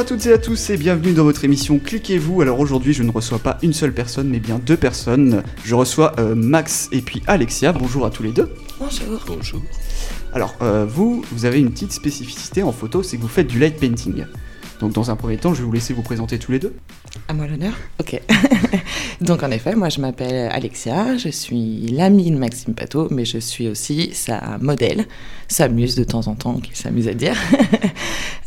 Bonjour à toutes et à tous et bienvenue dans votre émission Cliquez-vous. Alors aujourd'hui je ne reçois pas une seule personne mais bien deux personnes. Je reçois euh, Max et puis Alexia. Bonjour à tous les deux. Bonjour. Bonjour. Alors euh, vous, vous avez une petite spécificité en photo, c'est que vous faites du light painting. Donc dans un premier temps, je vais vous laisser vous présenter tous les deux. À moi l'honneur Ok. Donc en effet, moi je m'appelle Alexia, je suis l'amie de Maxime Pato, mais je suis aussi sa modèle, sa muse de temps en temps, qui s'amuse à dire.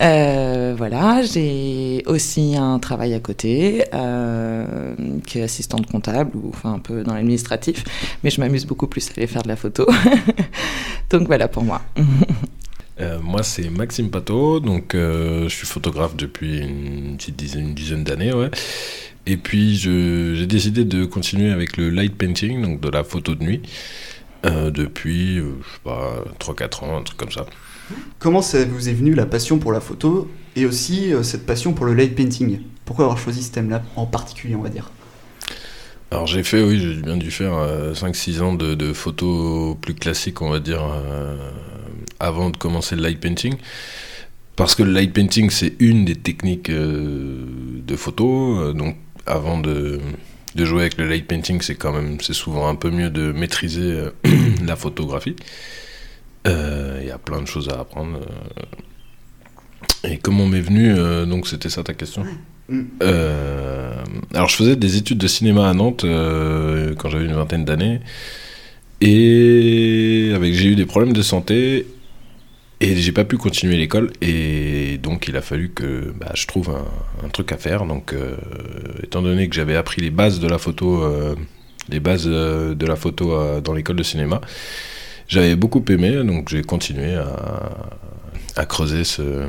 Euh, voilà, j'ai aussi un travail à côté, euh, qui est assistante comptable, ou enfin un peu dans l'administratif, mais je m'amuse beaucoup plus à aller faire de la photo. Donc voilà pour moi. Euh, moi, c'est Maxime Pato, donc euh, je suis photographe depuis une petite dizaine, une dizaine d'années, ouais. Et puis, j'ai décidé de continuer avec le light painting, donc de la photo de nuit, euh, depuis, je sais pas, 3-4 ans, un truc comme ça. Comment ça vous est venu la passion pour la photo et aussi cette passion pour le light painting? Pourquoi avoir choisi ce thème-là en particulier, on va dire? Alors, j'ai fait, oui, j'ai bien dû faire 5-6 ans de, de photos plus classiques, on va dire, avant de commencer le light painting. Parce que le light painting, c'est une des techniques euh, de photo. euh, donc, avant de, de jouer avec le light painting, c'est quand même, c'est souvent un peu mieux de maîtriser euh, la photographie. Euh, Il y a plein de choses à apprendre. Et comment m'est venu, euh, donc c'était ça ta question Mm. Euh, Alors, je faisais des études de cinéma à Nantes quand j'avais une vingtaine d'années. Et avec, j'ai eu des problèmes de santé et j'ai pas pu continuer l'école et donc il a fallu que bah, je trouve un, truc à faire. Donc euh, étant donné que j'avais appris les bases de la photo, euh, les bases euh, de la photo dans l'école de cinéma, j'avais beaucoup aimé donc j'ai continué à, creuser ce,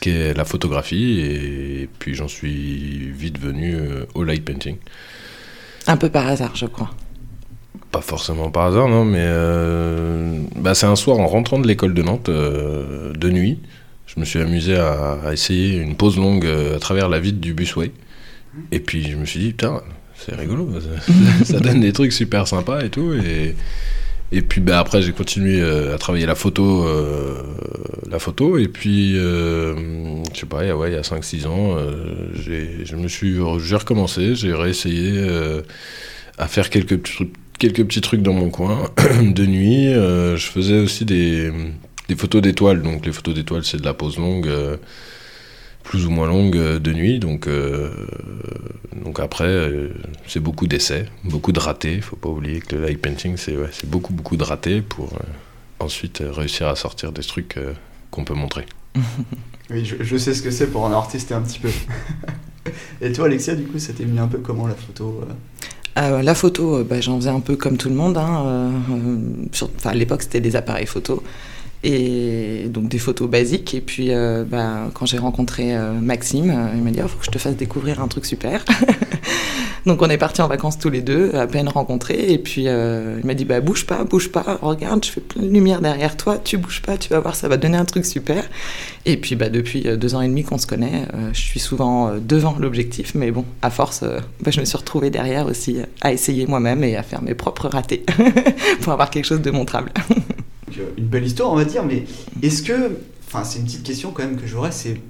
qu'est la photographie et puis j'en suis vite venu au light painting. Un peu par hasard, je crois. Pas forcément par hasard, non, mais euh, bah, c'est un soir en rentrant de l'école de Nantes, euh, de nuit. Je me suis amusé à, essayer une pause longue euh, à travers la vitre du busway. Et puis je me suis dit, putain, c'est rigolo, ça, donne des trucs super sympas et tout. Et, et puis bah, après, j'ai continué à travailler la photo. la photo et puis, je sais pas, il y a, ouais, y a 5-6 ans, j'ai- je me suis, j'ai recommencé, j'ai réessayé à faire quelques petits trucs quelques petits trucs dans mon coin de nuit. euh, je faisais aussi des, photos d'étoiles. Donc les photos d'étoiles, c'est de la pose longue, euh, plus ou moins longue euh, de nuit. Donc, donc après, c'est beaucoup d'essais, beaucoup de ratés. Faut pas oublier que le light painting, c'est beaucoup beaucoup de ratés pour ensuite réussir à sortir des trucs qu'on peut montrer. Oui, je, sais ce que c'est pour en avoir testé un petit peu. et toi, Alexia, du coup, ça t'est venu un peu comment la photo euh la photo, euh, bah, j'en faisais un peu comme tout le monde. hein, euh, à l'époque, c'était des appareils photo. Et donc des photos basiques. Et puis, bah, quand j'ai rencontré Maxime, il m'a dit il faut que je te fasse découvrir un truc super. donc, on est partis en vacances tous les deux, à peine rencontrés. Et puis, euh, il m'a dit bah, bouge pas, bouge pas, regarde, je fais plein de lumière derrière toi, tu bouges pas, tu vas voir, ça va donner un truc super. Et puis, bah, depuis euh, deux ans et demi qu'on se connaît, euh, je suis souvent devant l'objectif. Mais bon, à force, bah, je me suis retrouvée derrière aussi à essayer moi-même et à faire mes propres ratés pour avoir quelque chose de montrable. Une belle histoire, on va dire, mais est-ce que. Enfin, c'est une petite question quand même que j'aurais, c'est.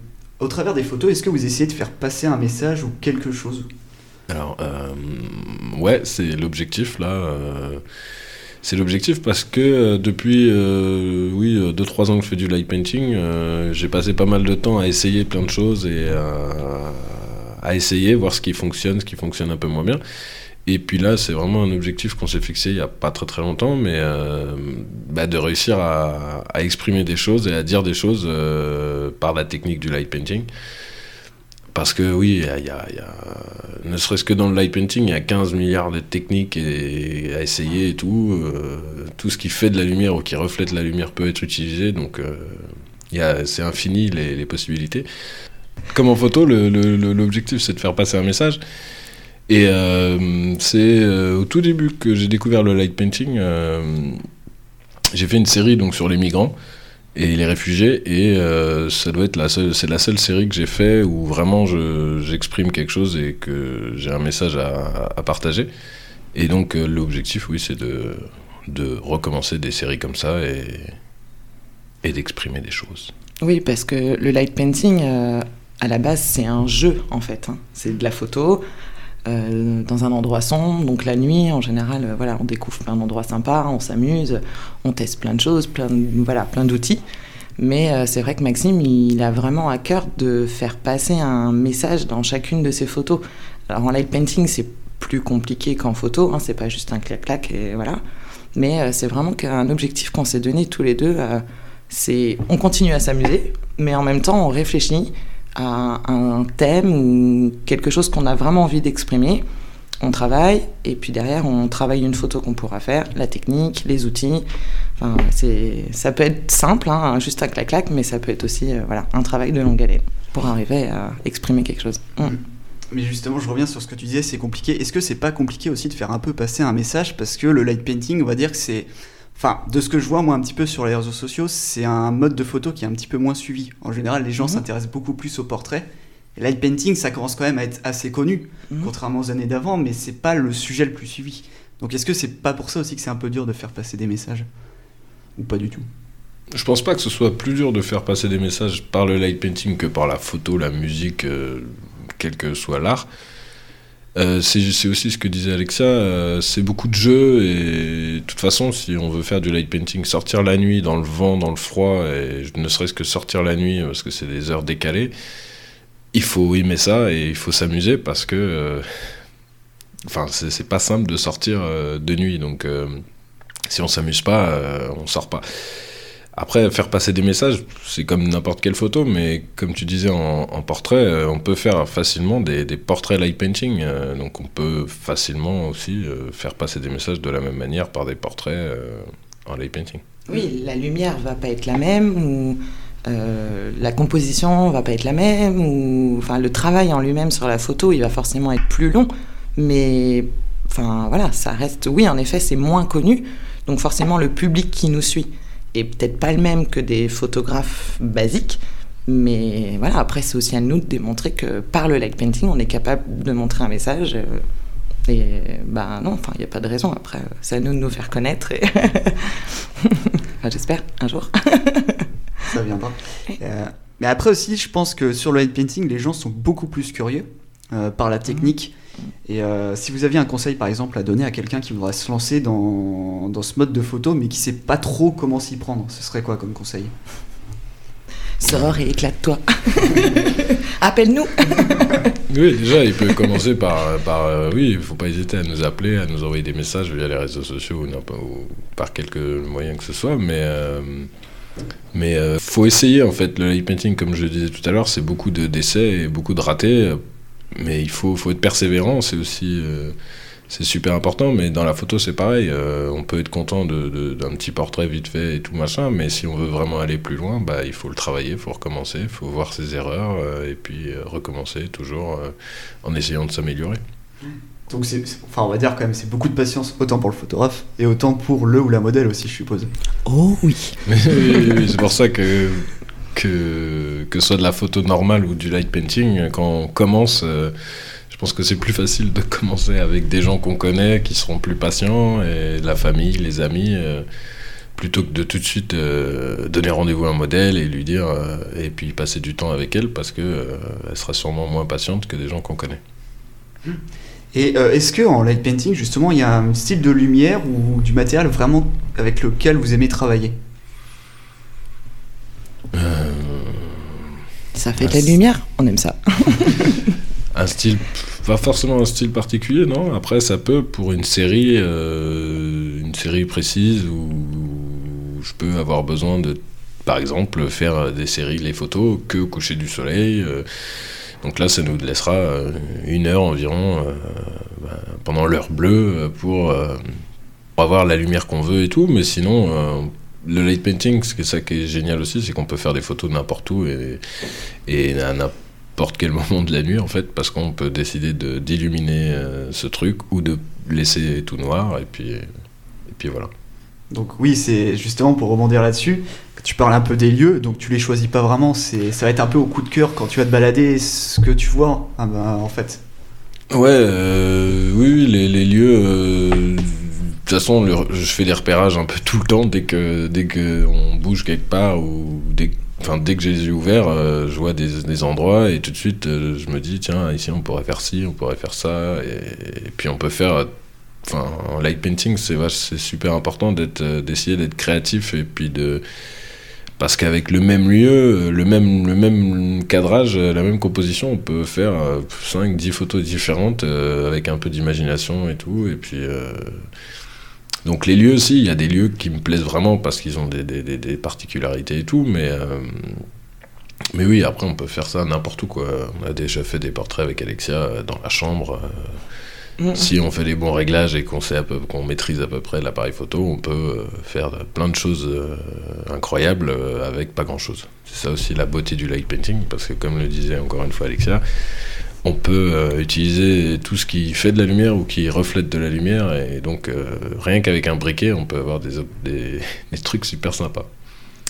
Au travers des photos, est-ce que vous essayez de faire passer un message ou quelque chose? Alors, euh, ouais, c'est l'objectif là. euh, c'est l'objectif parce que euh, depuis, oui, 2-3 ans que je fais du light painting, j'ai passé pas mal de temps à essayer plein de choses et à, essayer, voir ce qui fonctionne, ce qui fonctionne un peu moins bien. Et puis là, c'est vraiment un objectif qu'on s'est fixé il y a pas très très longtemps, mais bah, de réussir à, exprimer des choses et à dire des choses par la technique du light painting. Parce que oui, y a, ne serait-ce que dans le light painting, il y a 15 milliards de techniques et, à essayer et tout. euh, tout ce qui fait de la lumière ou qui reflète la lumière peut être utilisé, donc euh, c'est infini les, possibilités. Comme en photo, l'objectif c'est de faire passer un message. Et euh, c'est au tout début que j'ai découvert le light painting. j'ai fait une série donc sur les migrants et les réfugiés et euh, ça doit être la seule c'est la seule série que j'ai fait où vraiment je- j'exprime quelque chose et que j'ai un message à, à partager et donc euh, l'objectif oui c'est de de recommencer des séries comme ça et et d'exprimer des choses Oui, parce que le light painting, euh, à la base, c'est un jeu en fait. Hein. C'est de la photo euh, dans un endroit sombre. Donc la nuit, en général, euh, voilà, on découvre plein d'endroits sympas, on s'amuse, on teste plein de choses, plein, voilà, plein d'outils. Mais euh, c'est vrai que Maxime, il a vraiment à cœur de faire passer un message dans chacune de ses photos. Alors en light painting, c'est plus compliqué qu'en photo, hein, c'est pas juste un clac-clac et voilà. Mais c'est vraiment qu'un objectif qu'on s'est donné tous les deux, c'est on continue à s'amuser, mais en même temps on réfléchit à un thème ou quelque chose qu'on a vraiment envie d'exprimer. On travaille et puis derrière on travaille une photo qu'on pourra faire, la technique, les outils. Enfin, c'est, ça peut être simple, hein, juste un clac-clac, mais ça peut être aussi euh, voilà, un travail de longue haleine pour arriver à exprimer quelque chose. Mm. Mais justement, je reviens sur ce que tu disais, c'est compliqué. Est-ce que c'est pas compliqué aussi de faire un peu passer un message? Parce que le light painting, on va dire que c'est Enfin, de ce que je vois moi un petit peu sur les réseaux sociaux, c'est un mode de photo qui est un petit peu moins suivi. En général, les gens mhm. s'intéressent beaucoup plus au portrait. Et light painting, ça commence quand même à être assez connu, mhm. contrairement aux années d'avant, mais c'est pas le sujet le plus suivi. Donc est-ce que c'est pas pour ça aussi que c'est un peu dur de faire passer des messages? Ou pas du tout? Je pense pas que ce soit plus dur de faire passer des messages par le light painting que par la photo, la musique, euh, quel que soit l'art. Euh, c'est aussi ce que disait Alexia, euh, c'est beaucoup de jeux et de toute façon, si on veut faire du light painting, sortir la nuit dans le vent, dans le froid, et ne serait-ce que sortir la nuit parce que c'est des heures décalées, il faut aimer ça et il faut s'amuser parce que, euh, c'est pas simple de sortir de nuit, donc si on s'amuse pas, on sort pas. Après, faire passer des messages, c'est comme n'importe quelle photo, mais comme tu disais en, portrait, euh, on peut faire facilement des, portraits light painting. Euh, donc on peut facilement aussi euh, faire passer des messages de la même manière par des portraits en light painting. Oui, la lumière va pas être la même, ou la composition va pas être la même, ou enfin le travail en lui-même sur la photo, il va forcément être plus long, mais enfin voilà, ça reste. Oui, en effet, c'est moins connu, donc forcément le public qui nous suit et peut-être pas le même que des photographes basiques. Mais voilà, après, c'est aussi à nous de démontrer que par le light painting, on est capable de montrer un message. Euh, et ben non, enfin, il n'y a pas de raison. Après, c'est à nous de nous faire connaître. Et J'espère, un jour. Ça viendra. Euh, mais après aussi, je pense que sur le light painting, les gens sont beaucoup plus curieux euh, par la technique. Et euh, si vous aviez un conseil, par exemple, à donner à quelqu'un qui voudrait se lancer dans, dans, ce mode de photo, mais qui sait pas trop comment s'y prendre, ce serait quoi comme conseil? Sors et éclate-toi. Appelle-nous. oui, déjà, il peut commencer par, par euh, oui, il faut pas hésiter à nous appeler, à nous envoyer des messages via les réseaux sociaux ou, ou par quelques moyens que ce soit, mais euh, mais faut essayer en fait. Le light painting, comme je le disais tout à l'heure, c'est beaucoup d'essais et beaucoup de ratés mais il faut, faut être persévérant, c'est aussi euh, c'est super important, mais dans la photo c'est pareil, euh, on peut être content d'un de, petit portrait vite fait et tout machin, mais si on veut vraiment aller plus loin, bah, il faut le travailler, il faut recommencer, il faut voir ses erreurs, euh, et puis recommencer toujours en essayant de s'améliorer. Donc enfin on va dire quand même c'est beaucoup de patience autant pour le photographe et autant pour le ou la modèle aussi je suppose. Oh oui. oui c'est pour ça que que, que ce soit de la photo normale ou du light painting, quand on commence, euh, je pense que c'est plus facile de commencer avec des gens qu'on connaît, qui seront plus patients, la famille, les amis, euh, plutôt que de tout de suite euh, donner rendez-vous à un modèle et lui dire, et puis passer du temps avec elle, parce qu'elle elle sera sûrement moins patiente que des gens qu'on connaît. Et est-ce que en light painting, justement, il y a un style de lumière ou du matériel vraiment avec lequel vous aimez travailler? Ça fait de la lumière, on aime ça. un style, pas forcément un style particulier, non? Après, ça peut pour une série, euh, une série précise où je peux avoir besoin de, par exemple, faire des séries, les photos que au coucher du soleil. Euh. donc là, ça nous laissera une heure environ ben, pendant l'heure bleue pour, pour, avoir la lumière qu'on veut et tout. Mais sinon, le light painting, c'est ça qui est génial aussi, c'est qu'on peut faire des photos n'importe où et, et à n'importe quel moment de la nuit en fait, parce qu'on peut décider de d'illuminer euh, ce truc ou de laisser tout noir et puis et puis voilà. Donc oui, c'est justement pour rebondir là-dessus. Tu parles un peu des lieux, donc tu les choisis pas vraiment. C'est ça va être un peu au coup de cœur quand tu vas te balader, ce que tu vois ah bah, en fait. Ouais, euh, oui, les, les lieux. Euh, de toute façon, je fais des repérages un peu tout le temps dès que dès que on bouge quelque part ou dès enfin, dès que j'ai les yeux ouverts, euh, je vois des, des, endroits et tout de suite, euh, je me dis, tiens, ici on pourrait faire ci, on pourrait faire ça. Et, puis on peut faire. En light painting, c'est super important d'essayer d'être créatif et puis de. Parce qu'avec le même lieu, le même, le même cadrage, la même composition, on peut faire 5, 10 photos différentes avec un peu d'imagination et tout. Et puis. Donc les lieux aussi, il y a des lieux qui me plaisent vraiment parce qu'ils ont des, des, des, particularités et tout, mais, euh, mais oui, après on peut faire ça n'importe où. Quoi. On a déjà fait des portraits avec Alexia euh, dans la chambre. Euh, mm. Si on fait les bons réglages et qu'on sait qu'on maîtrise à peu près l'appareil photo, on peut faire plein de choses incroyables avec pas grand chose. C'est ça aussi la beauté du light painting, parce que comme le disait encore une fois Alexia, on peut euh, utiliser tout ce qui fait de la lumière ou qui reflète de la lumière. Et donc, euh, rien qu'avec un briquet, on peut avoir des, des, des, trucs super sympas.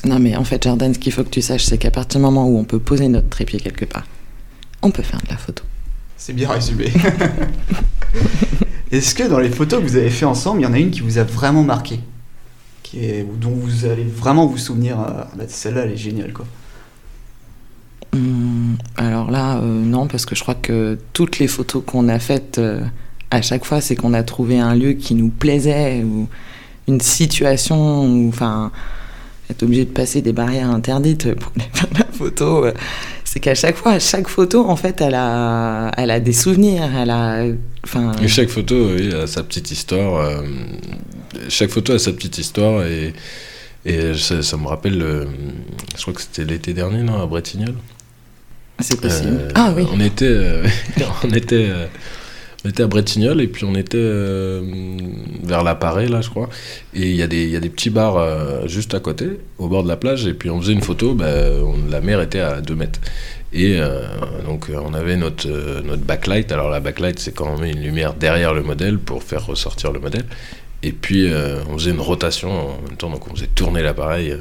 Non, mais en fait, Jordan, ce qu'il faut que tu saches, c'est qu'à partir du moment où on peut poser notre trépied quelque part, on peut faire de la photo. C'est bien résumé. Est-ce que dans les photos que vous avez fait ensemble, il y en a une qui vous a vraiment marqué? Qui est, Dont vous allez vraiment vous souvenir euh, bah, Celle-là, elle est géniale, quoi. Hum, alors là, euh, non, parce que je crois que toutes les photos qu'on a faites, euh, à chaque fois, c'est qu'on a trouvé un lieu qui nous plaisait ou une situation, ou enfin, être obligé de passer des barrières interdites pour faire la photo. Euh, c'est qu'à chaque fois, chaque photo, en fait, elle a, elle a des souvenirs, elle a, enfin. Et chaque photo oui, a sa petite histoire. chaque photo a sa petite histoire et. Et ça, ça me rappelle, je crois que c'était l'été dernier, non, à Bretignolles c'est possible. Euh, ah oui. On était, euh, on était, euh, on était à Bretignolles et puis on était vers la Parée là, je crois. Et il y a des, il y a des petits bars juste à côté, au bord de la plage. Et puis on faisait une photo. Bah, la mer était à 2 mètres. Et donc on avait notre, notre backlight. Alors la backlight, c'est quand on met une lumière derrière le modèle pour faire ressortir le modèle. Et puis on faisait une rotation en même temps, donc on faisait tourner l'appareil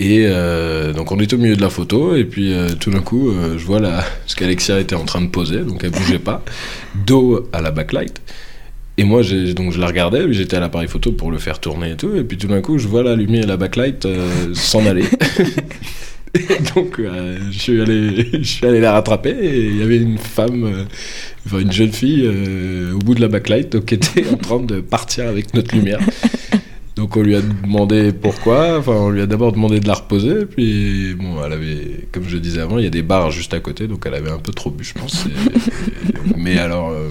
et euh, donc on était au milieu de la photo et puis euh, tout d'un coup euh, je vois la, ce qu'Alexia était en train de poser, donc elle bougeait pas, dos à la backlight. Et moi donc je la regardais, j'étais à l'appareil photo pour le faire tourner et tout, et puis tout d'un coup je vois la lumière et la backlight s'en aller. donc je, suis allé, je suis allé la rattraper et il y avait une femme, enfin une jeune fille au bout de la backlight donc, qui était en train de partir avec notre lumière. Donc on lui a demandé pourquoi, enfin on lui a d'abord demandé de la reposer, puis bon, elle avait, comme je disais avant, il y a des barres juste à côté, donc elle avait un peu trop bu, je pense. mais alors, euh,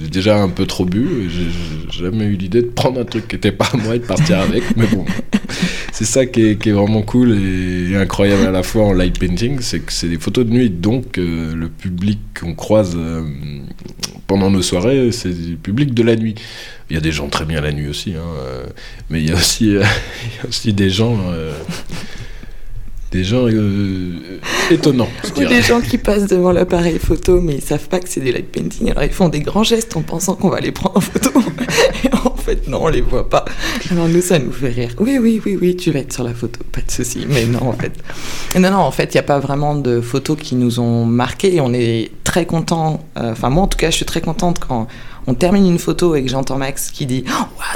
j'ai déjà un peu trop bu, j'ai jamais eu l'idée de prendre un truc qui était pas à moi et de partir avec, mais bon, c'est ça qui est, qui est, vraiment cool et incroyable à la fois en light painting, c'est que c'est des photos de nuit, donc euh, le public qu'on croise euh, pendant nos soirées, c'est du public de la nuit. Il y a des gens très bien la nuit aussi, hein, euh, mais il y a aussi, euh, il y a aussi des gens. Euh, des gens étonnants. Ou des gens qui passent devant l'appareil photo, mais ils savent pas que c'est des light painting. Alors ils font des grands gestes en pensant qu'on va les prendre en photo. Et non, on les voit pas. Alors nous, ça nous fait rire. Oui, oui, oui, oui, tu vas être sur la photo, pas de souci. Mais non, en fait. Non, non, en fait, il n'y a pas vraiment de photos qui nous ont marqués. On est très content. Enfin, moi, en tout cas, je suis très contente quand on termine une photo et que j'entends Max qui dit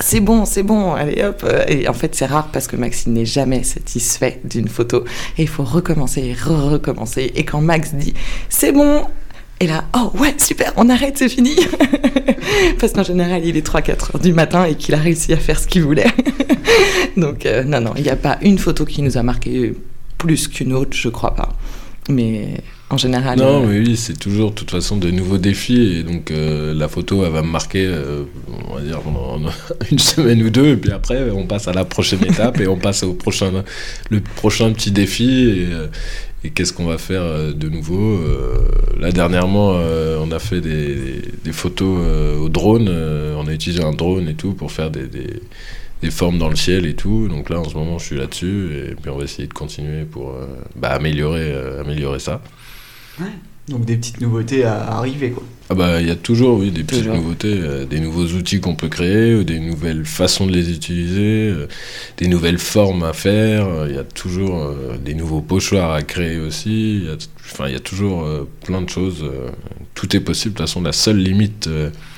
c'est bon, c'est bon, allez hop. Et en fait, c'est rare parce que Max il n'est jamais satisfait d'une photo et il faut recommencer, recommencer. Et quand Max dit c'est bon, et là, oh ouais, super, on arrête, c'est fini. Parce qu'en général, il est 3-4 heures du matin et qu'il a réussi à faire ce qu'il voulait. Donc, euh, non, non, il n'y a pas une photo qui nous a marqué plus qu'une autre, je crois pas. Mais en général. Non, euh, mais oui, c'est toujours de toute façon de nouveaux défis. Et donc euh, la photo, elle va me marquer, euh, on va dire, pendant une semaine ou deux. Et puis après, on passe à la prochaine étape et on passe au prochain, le prochain petit défi. Et, qu'est-ce qu'on va faire de nouveau Là, dernièrement, on a fait des, photos au drone. on a utilisé un drone et tout pour faire des, des formes dans le ciel et tout. Donc là, en ce moment, je suis là-dessus et puis on va essayer de continuer pour bah, améliorer, améliorer ça. Donc des petites nouveautés à arriver quoi. Ah bah il y a toujours oui des petites nouveautés, euh, des nouveaux outils qu'on peut créer, des nouvelles façons de les utiliser, euh, des nouvelles formes à faire. Il y a toujours euh, des nouveaux pochoirs à créer aussi. enfin il y a toujours plein de choses. tout est possible. De toute façon la seule limite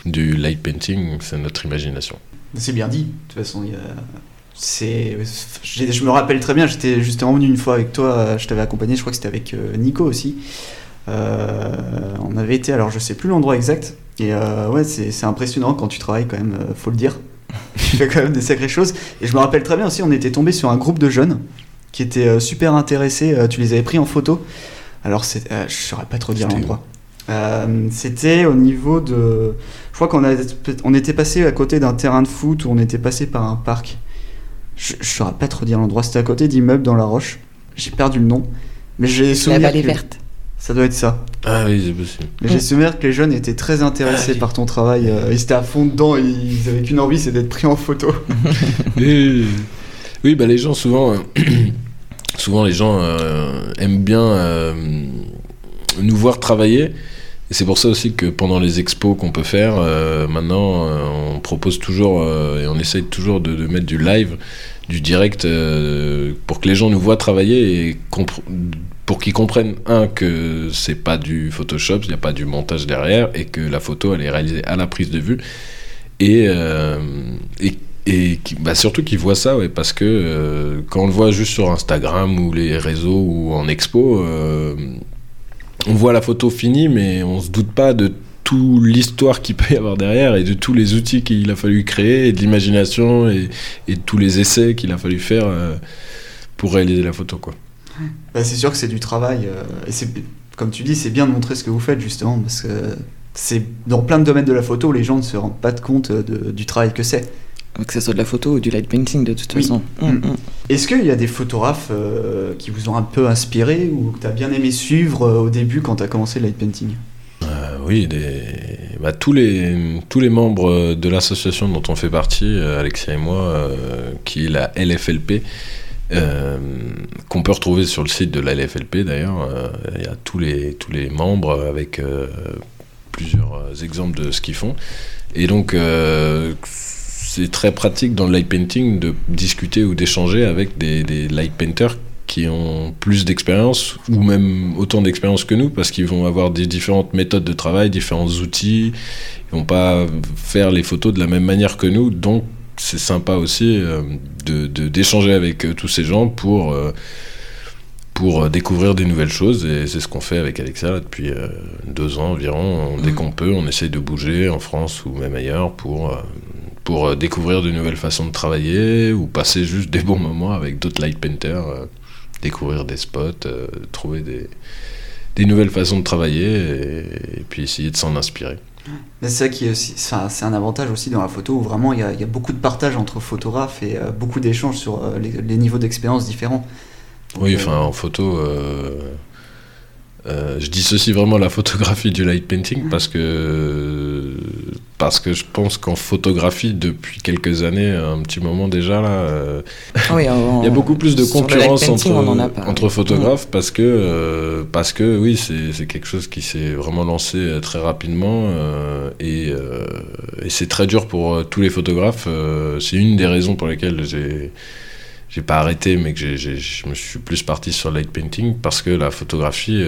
du light painting c'est notre imagination. C'est bien dit. De toute façon il y a c'est, je me rappelle très bien, j'étais justement venu une fois avec toi, je t'avais accompagné, je crois que c'était avec Nico aussi. On avait été, alors je sais plus l'endroit exact, et ouais, c'est impressionnant quand tu travailles quand même, faut le dire. tu fais quand même des sacrées choses. Et je me rappelle très bien aussi, on était tombé sur un groupe de jeunes qui étaient super intéressés, tu les avais pris en photo. Alors, c'est, je saurais pas trop dire l'endroit. Euh, c'était au niveau de. Je crois qu'on on était passé à côté d'un terrain de foot ou on était passé par un parc. Je ne saurais pas trop dire l'endroit. C'était à côté d'immeubles dans la roche. J'ai perdu le nom. Mais j'ai souvenir. La vallée verte. Ça doit être ça. Ah oui, c'est possible. Mais j'ai souvenir que les jeunes étaient très intéressés ah par ton travail. Euh, ils étaient à fond dedans. Ils avaient qu'une envie, c'est d'être pris en photo. oui, oui bah les gens souvent. Euh, souvent les gens aiment bien nous voir travailler et c'est pour ça aussi que pendant les expos qu'on peut faire, euh, maintenant, euh, on propose toujours euh, et on essaye toujours de, mettre du live, du direct, pour que les gens nous voient travailler et pour qu'ils comprennent, un, que c'est pas du Photoshop, il n'y a pas du montage derrière, et que la photo, elle est réalisée à la prise de vue. Et, et et bah surtout qu'ils voient ça, parce que quand on le voit juste sur Instagram ou les réseaux ou en expo, on voit la photo finie, mais on se doute pas de toute l'histoire qu'il peut y avoir derrière et de tous les outils qu'il a fallu créer et de l'imagination et, de tous les essais qu'il a fallu faire euh, pour réaliser la photo. Quoi. Bah, c'est sûr que c'est du travail. Euh, et c'est, comme tu dis, c'est bien de montrer ce que vous faites justement parce que c'est dans plein de domaines de la photo, les gens ne se rendent pas compte du travail que c'est. Que ce soit de la photo ou du light painting de toute façon. Mm, mm. Mm. Est-ce qu'il y a des photographes euh, qui vous ont un peu inspiré ou que tu as bien aimé suivre euh, au début quand tu as commencé le light painting? Euh, Oui, des... Bah, tous, les, tous les membres de l'association dont on fait partie, Alexia et moi, qui est la LFLP, qu'on peut retrouver sur le site de la LFLP d'ailleurs. Il y a tous les, membres avec plusieurs exemples de ce qu'ils font. Et donc, c'est très pratique dans le light painting de discuter ou d'échanger avec des, light painters qui ont plus d'expérience ou même autant d'expérience que nous parce qu'ils vont avoir des différentes méthodes de travail, différents outils, ils vont pas faire les photos de la même manière que nous, donc c'est sympa aussi euh, de d'échanger avec euh, tous ces gens pour euh, pour découvrir des nouvelles choses et c'est ce qu'on fait avec Alexa depuis deux ans environ. Dès mmh. qu'on peut, on essaye de bouger en France ou même ailleurs pour pour découvrir de nouvelles façons de travailler ou passer juste des bons moments avec d'autres light painters, découvrir des spots, trouver des, des, nouvelles façons de travailler et, puis essayer de s'en inspirer. C'est ça qui est aussi, c'est un avantage aussi dans la photo où vraiment il y a, y a beaucoup de partage entre photographes et beaucoup d'échanges sur les, niveaux d'expérience différents. oui, enfin en photo, je dissocie vraiment la photographie du light painting parce que parce que je pense qu'en photographie, depuis quelques années, un petit moment déjà, là, euh, il y a beaucoup plus de concurrence entre, entre photographes parce que, euh, parce que oui, c'est quelque chose qui s'est vraiment lancé euh, très rapidement et, et c'est très dur pour tous les photographes. c'est une des raisons pour lesquelles j'ai j'ai pas arrêté, mais que je me suis plus parti sur light painting parce que la photographie,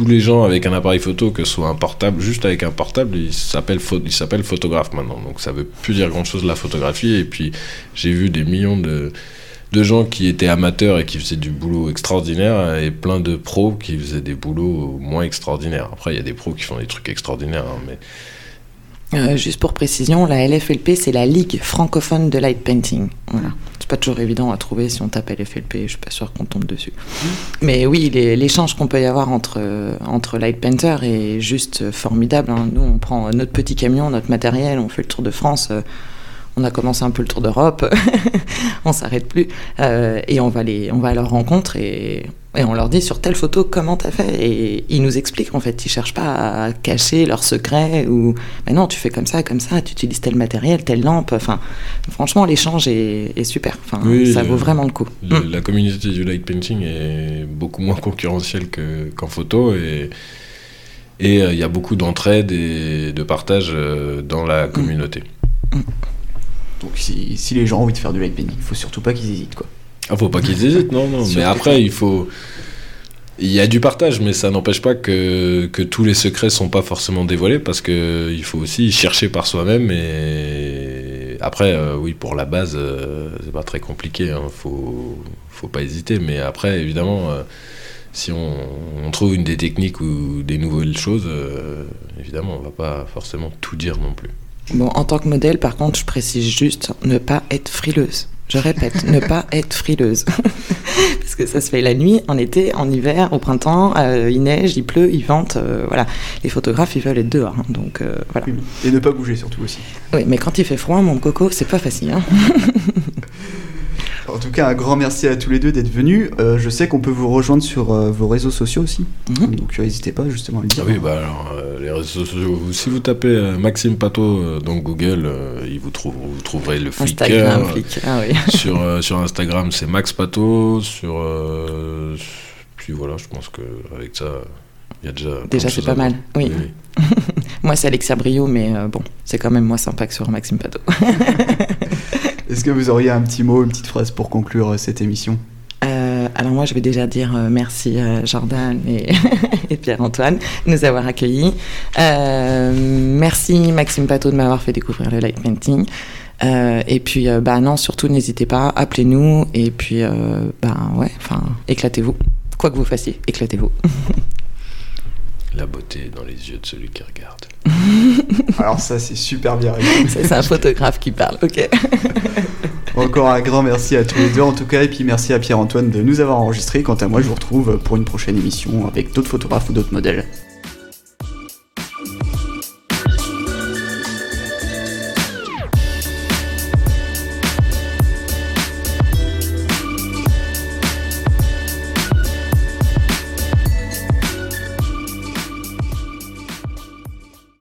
tous les gens avec un appareil photo, que ce soit un portable, juste avec un portable, ils s'appellent il photographe maintenant. Donc ça veut plus dire grand chose la photographie. Et puis j'ai vu des millions de, de gens qui étaient amateurs et qui faisaient du boulot extraordinaire et plein de pros qui faisaient des boulots moins extraordinaires. Après, il y a des pros qui font des trucs extraordinaires, hein, mais euh, juste pour précision, la LFLP, c'est la Ligue francophone de light painting. Voilà. C'est pas toujours évident à trouver si on tape LFLP, je suis pas sûr qu'on tombe dessus. Mais oui, l'échange qu'on peut y avoir entre, entre light painters est juste formidable. Hein. Nous, on prend notre petit camion, notre matériel, on fait le tour de France. Euh, on a commencé un peu le tour d'Europe, on s'arrête plus, euh, et on va, les, on va à leur rencontre et, on leur dit sur telle photo comment t'as fait, et ils nous expliquent en fait, ils cherchent pas à cacher leurs secrets ou mais non tu fais comme ça, comme ça, tu utilises tel matériel, telle lampe, enfin franchement l'échange est, super, enfin ça vaut vraiment le coup. La communauté du light painting est beaucoup moins concurrentielle qu'en photo et et il euh, y a beaucoup d'entraide et de partage euh, dans la mm. communauté. Mm. Donc si, si, les gens ont envie de faire du light il faut surtout pas qu'ils hésitent quoi. Ah faut pas qu'ils hésitent non non. mais après il faut il y a du partage, mais ça n'empêche pas que, que, tous les secrets sont pas forcément dévoilés parce que il faut aussi chercher par soi-même et après, euh, oui, pour la base, euh, c'est pas très compliqué. Hein, faut, faut pas hésiter. Mais après, évidemment, euh, si on, on trouve une des techniques ou des nouvelles choses, euh, évidemment, on va pas forcément tout dire non plus. Bon, en tant que modèle, par contre, je précise juste ne pas être frileuse. Je répète, ne pas être frileuse. Parce que ça se fait la nuit, en été, en hiver, au printemps, euh, il neige, il pleut, il vente. euh, voilà. Les photographes, ils veulent être dehors. hein, donc euh, voilà. Et ne pas bouger surtout aussi. Oui, mais quand il fait froid, mon coco, c'est pas facile. hein. En tout cas, un grand merci à tous les deux d'être venus. Euh, je sais qu'on peut vous rejoindre sur euh, vos réseaux sociaux aussi. Mhm. Donc euh, n'hésitez pas justement à le dire. Ah oui, bah alors, euh, les réseaux sociaux, si vous tapez euh, Maxime Pato euh, dans Google, euh, il vous, trouve, vous trouverez le Flickr. Instagram, Flickr, ah oui. sur, euh, sur Instagram, c'est Max Pato. Sur, euh, puis voilà, je pense qu'avec ça, il y a déjà. Déjà, c'est pas mal. Oui. Moi, c'est Alexia Brio, mais euh, bon, c'est quand même moins sympa que sur Maxime Pato. Est-ce que vous auriez un petit mot, une petite phrase pour conclure euh, cette émission? Euh, alors moi, je vais déjà dire euh, merci à Jordan et, Pierre-Antoine de nous avoir accueillis. Euh, merci Maxime Pato de m'avoir fait découvrir le light painting. Euh, et puis, euh, bah non, surtout n'hésitez pas, appelez-nous et puis, euh, bah ouais, enfin, éclatez-vous. Quoi que vous fassiez, éclatez-vous. La beauté dans les yeux de celui qui regarde. Alors ça, c'est super bien c'est un photographe qui parle, ok. Encore un grand merci à tous les deux en tout cas, et puis merci à Pierre-Antoine de nous avoir enregistrés. Quant à moi, je vous retrouve pour une prochaine émission avec d'autres photographes ou d'autres modèles.